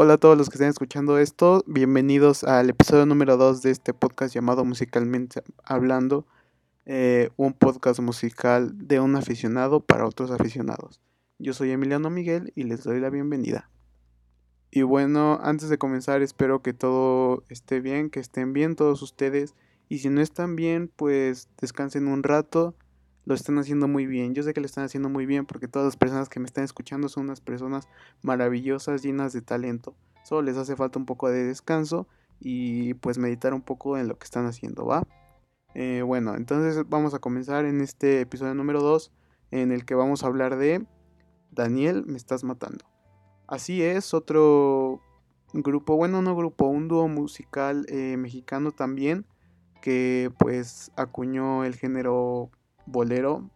Hola a todos los que estén escuchando esto, bienvenidos al episodio número 2 de este podcast llamado Musicalmente Hablando, eh, un podcast musical de un aficionado para otros aficionados. Yo soy Emiliano Miguel y les doy la bienvenida. Y bueno, antes de comenzar espero que todo esté bien, que estén bien todos ustedes y si no están bien, pues descansen un rato lo están haciendo muy bien. Yo sé que lo están haciendo muy bien porque todas las personas que me están escuchando son unas personas maravillosas, llenas de talento. Solo les hace falta un poco de descanso y pues meditar un poco en lo que están haciendo, ¿va? Eh, bueno, entonces vamos a comenzar en este episodio número 2 en el que vamos a hablar de Daniel, me estás matando. Así es, otro grupo, bueno, no grupo, un dúo musical eh, mexicano también que pues acuñó el género bolero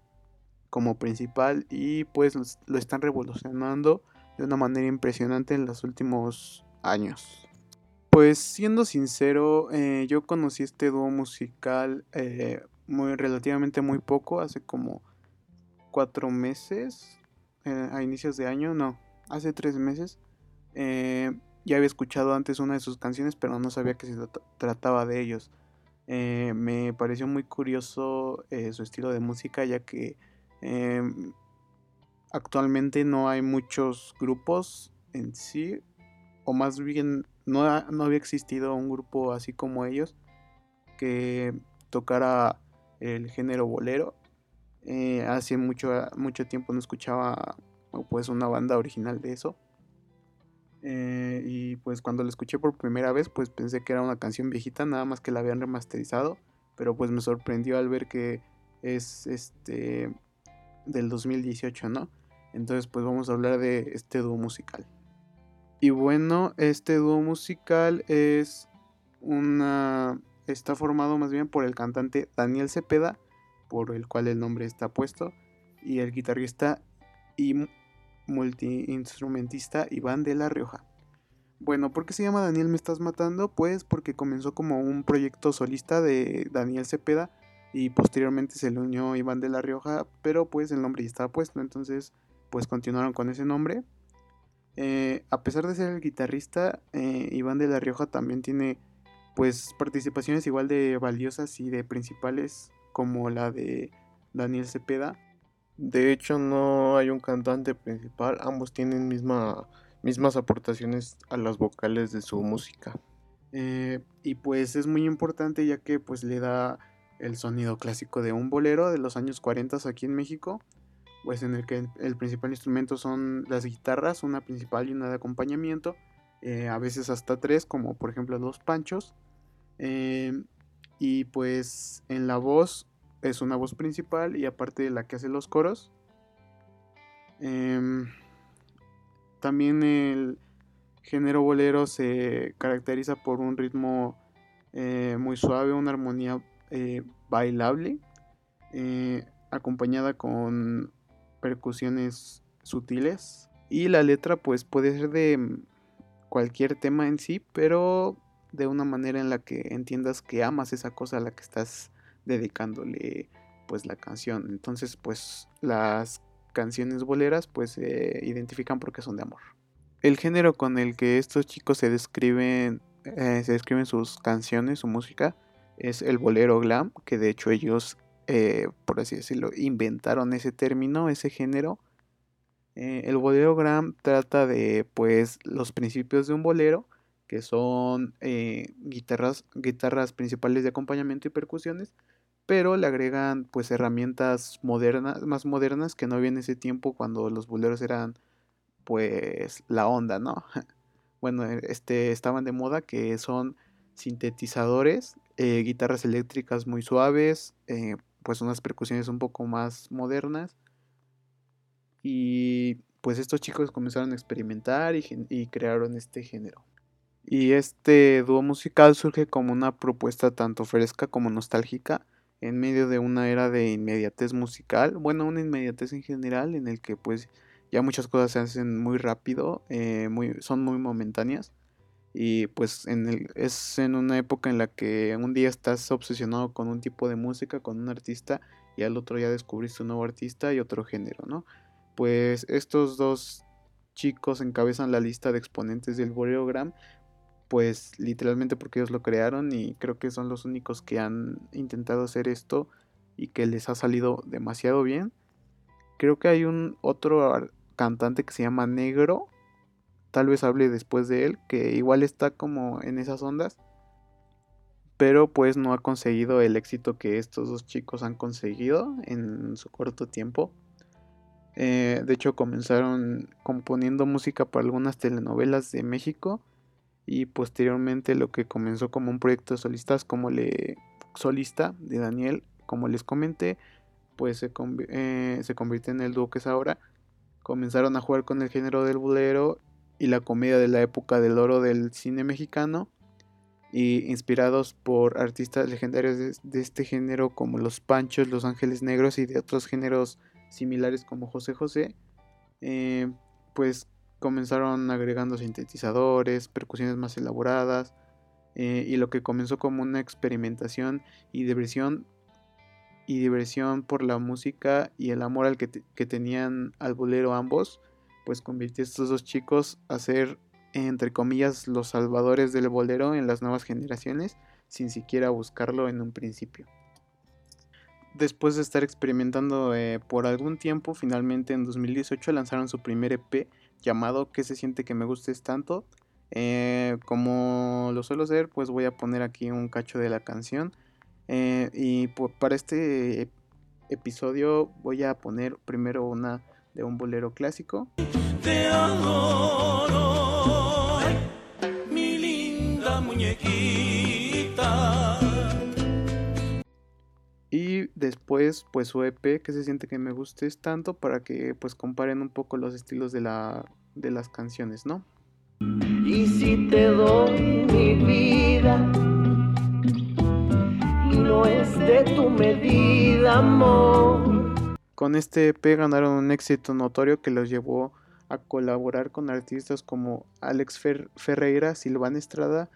como principal y pues lo están revolucionando de una manera impresionante en los últimos años. Pues siendo sincero, eh, yo conocí este dúo musical eh, muy relativamente muy poco, hace como cuatro meses, eh, a inicios de año, no, hace tres meses. ya había escuchado antes una de sus canciones, pero no sabía que se trataba de ellos. Eh, me pareció muy curioso eh, su estilo de música ya que em, actualmente no hay muchos grupos en sí o más bien no, había existido un grupo así como ellos que tocara el género bolero. Eh, hace mucho, mucho tiempo no escuchaba pues una banda original de eso eh, y pues cuando la escuché por primera vez, pues pensé que era una canción viejita, nada más que la habían remasterizado. Pero pues me sorprendió al ver que es este del 2018, ¿no? Entonces pues vamos a hablar de este dúo musical. Y bueno, este dúo musical es una... está formado más bien por el cantante Daniel Cepeda, por el cual el nombre está puesto, y el guitarrista y multiinstrumentista Iván de la Rioja. Bueno, ¿por qué se llama Daniel Me Estás Matando? Pues porque comenzó como un proyecto solista de Daniel Cepeda y posteriormente se le unió Iván de la Rioja, pero pues el nombre ya estaba puesto, entonces pues continuaron con ese nombre. Eh, a pesar de ser el guitarrista, eh, Iván de la Rioja también tiene pues participaciones igual de valiosas y de principales como la de Daniel Cepeda. De hecho, no hay un cantante principal, ambos tienen misma, mismas aportaciones a las vocales de su música. Eh, y pues es muy importante ya que pues le da el sonido clásico de un bolero de los años 40 aquí en México, pues en el que el, principal instrumento son las guitarras, una principal y una de acompañamiento, eh, a veces hasta tres, como por ejemplo los panchos. Eh, y pues en la voz es una voz principal y aparte de la que hace los coros. Em, también el género bolero se caracteriza por un ritmo eh, muy suave, una armonía eh, bailable, eh, acompañada con percusiones sutiles. Y la letra pues puede ser de cualquier tema en sí, pero de una manera en la que entiendas que amas esa cosa a la que estás dedicándole pues la canción. Entonces pues las canciones boleras pues se identifican porque son de amor. El género con el que estos chicos se describen, eh, se describen sus canciones, su música, es el bolero glam, que de hecho ellos, eh, por así decirlo, inventaron ese término, ese género. Eh, el bolero glam trata de pues los principios de un bolero, que son guitarras, guitarras principales de acompañamiento y percusiones, pero le agregan pues herramientas modernas, más modernas que no había en ese tiempo cuando los boleros eran pues la onda, ¿no? Bueno, e, este estaban de moda que son sintetizadores, eh, guitarras eléctricas muy suaves, eh, pues unas percusiones un poco más modernas. Y pues estos chicos comenzaron a experimentar y, y crearon este género. Y este dúo musical surge como una propuesta tanto fresca como nostálgica en medio de una era de inmediatez musical, bueno, una inmediatez en general en el que pues ya muchas cosas se hacen muy rápido, eh, muy, son muy momentáneas y pues en el, es en una época en la que un día estás obsesionado con un tipo de música, con un artista y al otro ya descubriste un nuevo artista y otro género, ¿no? Pues estos dos chicos encabezan la lista de exponentes del Boreogram, pues literalmente porque ellos lo crearon y creo que son los únicos que han intentado hacer esto y que les ha salido demasiado bien. Creo que hay un otro cantante que se llama Negro, tal vez hable después de él, que igual está como en esas ondas, pero pues no ha conseguido el éxito que estos dos chicos han conseguido en su corto tiempo. Eh, de hecho, comenzaron componiendo música para algunas telenovelas de México y posteriormente lo que comenzó como un proyecto de solistas como le solista de Daniel, como les comenté, pues se, eh, se convirtió en el dúo que es ahora. Comenzaron a jugar con el género del bolero y la comedia de la época del oro del cine mexicano y inspirados por artistas legendarios de, este género como Los Panchos, Los Ángeles Negros y de otros géneros similares como José José, eh, pues comenzaron agregando sintetizadores, percusiones más elaboradas eh, y lo que comenzó como una experimentación y diversión y diversión por la música y el amor al que, tenían al bolero ambos, pues convirtió a estos dos chicos a ser entre comillas, los salvadores del bolero en las nuevas generaciones, sin siquiera buscarlo en un principio. Después de estar experimentando eh, por algún tiempo, finalmente en 2018 lanzaron su primer EP llamado ¿Qué se siente que me gustes tanto? Eh, como lo suelo hacer, pues voy a poner aquí un cacho de la canción. Eh, y para este episodio voy a poner primero una de un bolero clásico. Te y después, pues su EP, que se siente que me gustes tanto para que pues comparen un poco los estilos de, la, de las canciones, ¿no? Y si te doy mi vida y no es de tu medida, amor. Con este EP ganaron un éxito notorio que los llevó a colaborar con artistas como Alex Ferreira, Silvana Estrada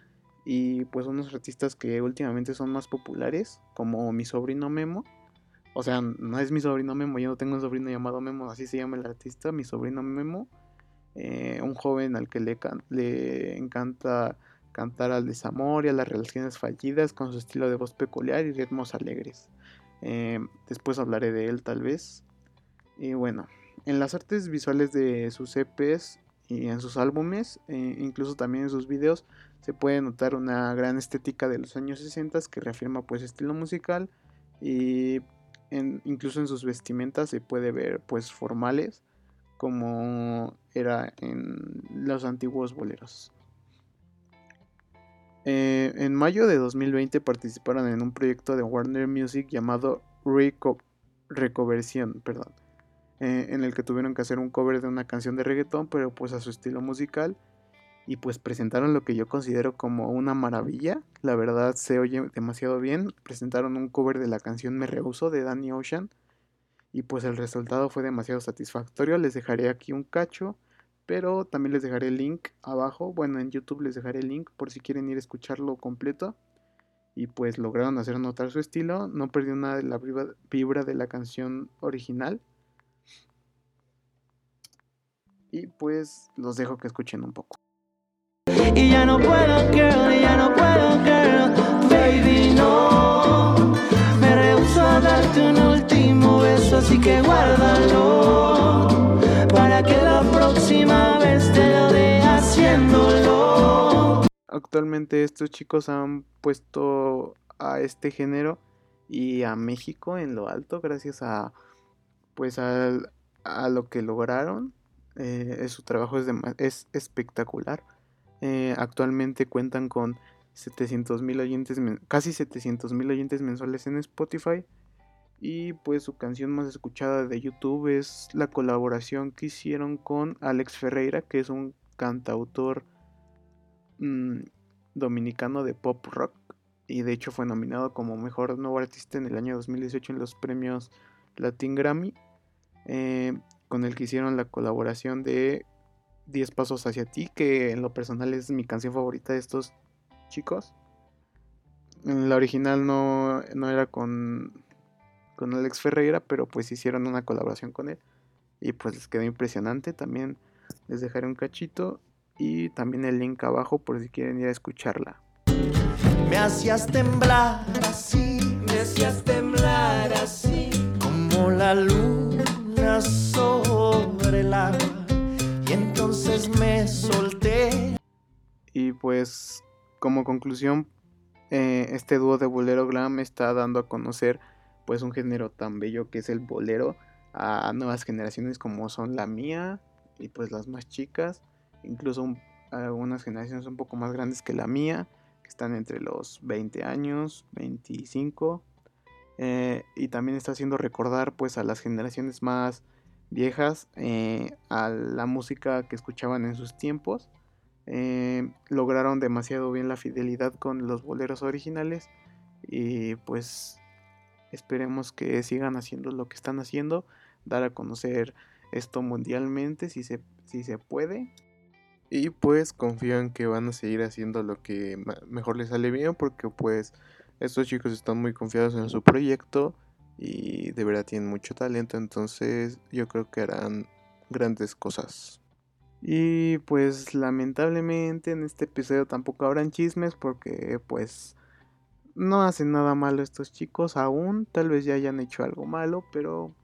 y pues unos artistas que últimamente son más populares, como mi sobrino Memo. O sea, no es mi sobrino Memo, yo no tengo un sobrino llamado Memo, así se llama el artista, mi sobrino Memo. Eh, un joven al que le, le encanta cantar al desamor y a las relaciones fallidas con su estilo de voz peculiar y ritmos alegres. Eh, después hablaré de él tal vez. Y bueno, en las artes visuales de sus EPs y en sus álbumes, eh, incluso también en sus videos, se puede notar una gran estética de los años 60 que reafirma pues estilo musical y incluso en sus vestimentas se puede ver pues formales como era en los antiguos boleros. Eh, en mayo de 2020 participaron en un proyecto de Warner Music llamado Reco Recoversión, perdón, eh, en el que tuvieron que hacer un cover de una canción de reggaetón, pero pues a su estilo musical y pues presentaron lo que yo considero como una maravilla. La verdad se oye demasiado bien. Presentaron un cover de la canción Me Rehuso de Danny Ocean y pues el resultado fue demasiado satisfactorio. Les dejaré aquí un cacho, pero también les dejaré el link abajo. Bueno, en YouTube les dejaré el link por si quieren ir a escucharlo completo. Y pues lograron hacer notar su estilo. No perdió nada de la vibra de la canción original. Y pues los dejo que escuchen un poco. Y ya no puedo, girl, y ya no puedo, girl. Baby, no. Me rehuso a darte un último beso, así que guárdalo. Para que la próxima vez te lo dé haciéndolo. Actualmente estos chicos han puesto a este género y a México en lo alto gracias a pues a, a lo que lograron eh, su trabajo es, es espectacular eh, actualmente cuentan con 700 mil oyentes, casi 700 mil oyentes mensuales en Spotify. Y pues su canción más escuchada de YouTube es la colaboración que hicieron con Alex Ferreira, que es un cantautor mm, dominicano de pop rock. Y de hecho fue nominado como mejor nuevo artista en el año 2018 en los premios Latin Grammy. Eh, con el que hicieron la colaboración de 10 pasos hacia ti, que en lo personal es mi canción favorita de estos chicos. La original no, no era con, con Alex Ferreira, pero pues hicieron una colaboración con él. Y pues les quedó impresionante. También Les dejaré un cachito y también el link abajo por si quieren ir a escucharla. Me hacías temblar así, me hacías temblar así, como la sobre el agua. Y entonces me solté. Y pues, como conclusión, eh, este dúo de bolero glam está dando a conocer pues un género tan bello que es el bolero a nuevas generaciones como son la mía y pues las más chicas, incluso algunas generaciones un poco más grandes que la mía, que están entre los 20 años, 25, eh, y también está haciendo recordar pues a las generaciones más viejas eh, a la música que escuchaban en sus tiempos. Eh, lograron demasiado bien la fidelidad con los boleros originales y pues esperemos que sigan haciendo lo que están haciendo, dar a conocer esto mundialmente si se, si se puede. Y pues confío en que van a seguir haciendo lo que mejor les sale bien porque pues estos chicos están muy confiados en su proyecto y de verdad tienen mucho talento, entonces yo creo que harán grandes cosas. Y pues lamentablemente en este episodio tampoco habrán chismes porque pues no hacen nada malo estos chicos aún, tal vez ya hayan hecho algo malo, pero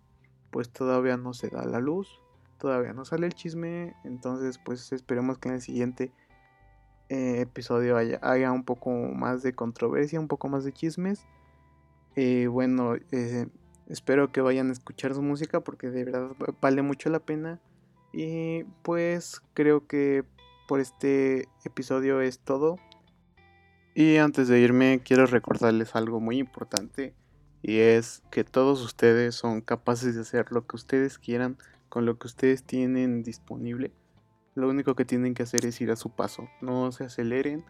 pues todavía no se da la luz, todavía no sale el chisme, entonces pues esperemos que en el siguiente eh, episodio haya, un poco más de controversia, un poco más de chismes. Eh, bueno, eh, espero que vayan a escuchar su música porque de verdad vale mucho la pena. Y pues creo que por este episodio es todo. Y antes de irme quiero recordarles algo muy importante y es que todos ustedes son capaces de hacer lo que ustedes quieran con lo que ustedes tienen disponible. Lo único que tienen que hacer es ir a su paso. No se aceleren.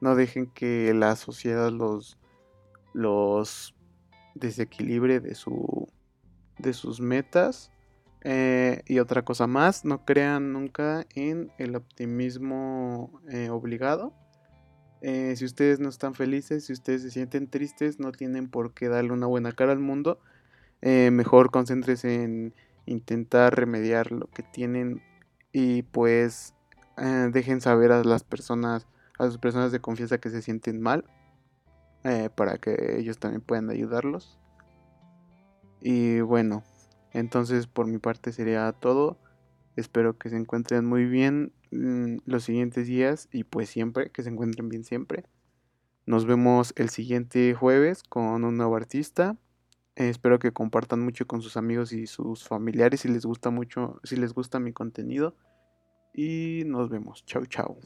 No dejen que la sociedad los, los desequilibre de, su, de sus metas. Eh, y otra cosa más, no crean nunca en el optimismo eh, obligado eh, si ustedes no están felices, si ustedes se sienten tristes, no tienen por qué darle una buena cara al mundo. Mejor concéntrese en intentar remediar lo que tienen y pues eh, dejen saber a las personas, a las personas de confianza que se sienten mal, para que ellos también puedan ayudarlos. Y bueno, entonces por mi parte sería todo. Espero que se encuentren muy bien Mm, los siguientes días y pues siempre, que se encuentren bien siempre. Nos vemos el siguiente jueves con un nuevo artista. Espero que compartan mucho con sus amigos y sus familiares si les gusta mucho, si les gusta mi contenido. Y nos vemos. Chau, chau.